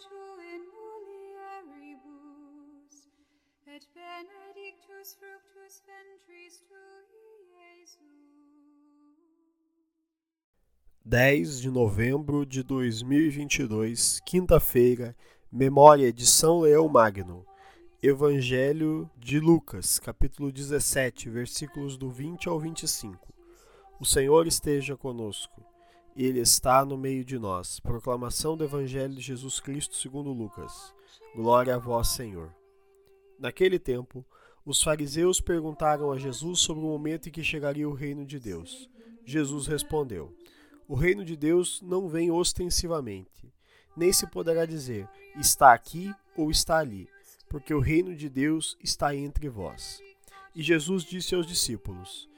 tu in mulieribus, et benedictus fructus ventris tui, Iesus. 10 de novembro de 2022, quinta-feira, memória de São Leão Magno. Evangelho de Lucas, capítulo 17, versículos do 20 ao 25. O Senhor esteja conosco. Ele está no meio de nós. Proclamação do Evangelho de Jesus Cristo segundo Lucas. Glória a vós, Senhor. Naquele tempo, os fariseus perguntaram a Jesus sobre o momento em que chegaria o reino de Deus. Jesus respondeu: O reino de Deus não vem ostensivamente, nem se poderá dizer está aqui ou está ali, porque o reino de Deus está entre vós. E Jesus disse aos discípulos: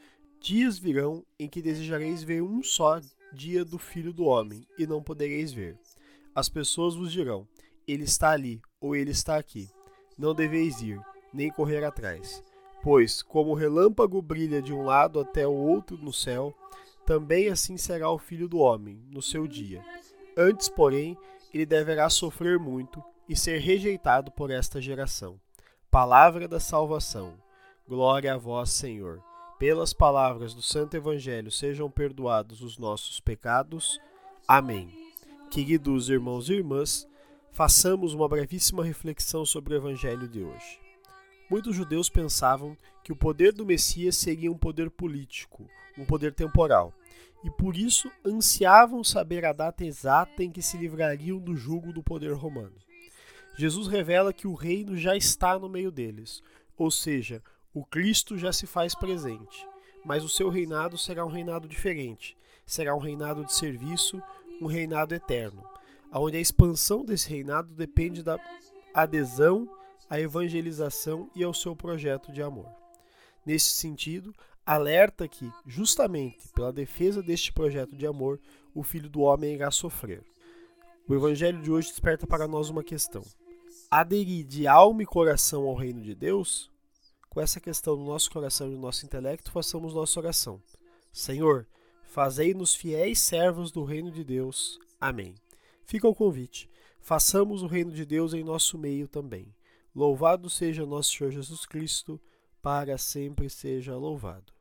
Dias virão em que desejareis ver um só dia do Filho do Homem, e não podereis ver. As pessoas vos dirão: Ele está ali, ou ele está aqui. Não deveis ir, nem correr atrás. Pois, como o relâmpago brilha de um lado até o outro no céu, também assim será o Filho do Homem, no seu dia. Antes, porém, ele deverá sofrer muito e ser rejeitado por esta geração. Palavra da salvação. Glória a vós, Senhor. Pelas palavras do Santo Evangelho sejam perdoados os nossos pecados. Amém. Queridos irmãos e irmãs, façamos uma brevíssima reflexão sobre o Evangelho de hoje. Muitos judeus pensavam que o poder do Messias seria um poder político, um poder temporal, e por isso ansiavam saber a data exata em que se livrariam do jugo do poder romano. Jesus revela que o reino já está no meio deles, ou seja, o Cristo já se faz presente, mas o seu reinado será um reinado diferente, será um reinado de serviço, um reinado eterno, onde a expansão desse reinado depende da adesão à evangelização e ao seu projeto de amor. Nesse sentido, alerta que, justamente pela defesa deste projeto de amor, o Filho do Homem irá sofrer. O Evangelho de hoje desperta para nós uma questão: aderir de alma e coração ao reino de Deus? Com essa questão no nosso coração e no nosso intelecto, façamos nossa oração. Senhor, fazei-nos fiéis servos do reino de Deus. Amém. Fica o convite. Façamos o reino de Deus em nosso meio também. Louvado seja nosso Senhor Jesus Cristo, para sempre seja louvado.